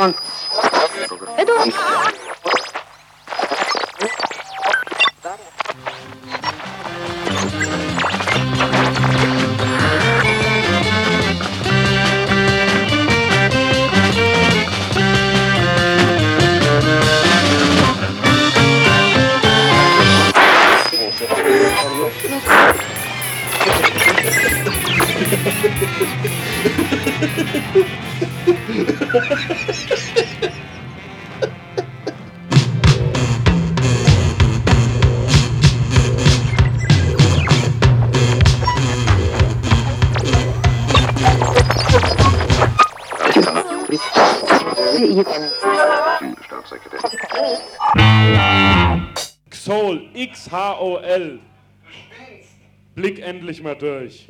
телефон. Иду. Xol, X-H-O-L. Blick endlich mal durch.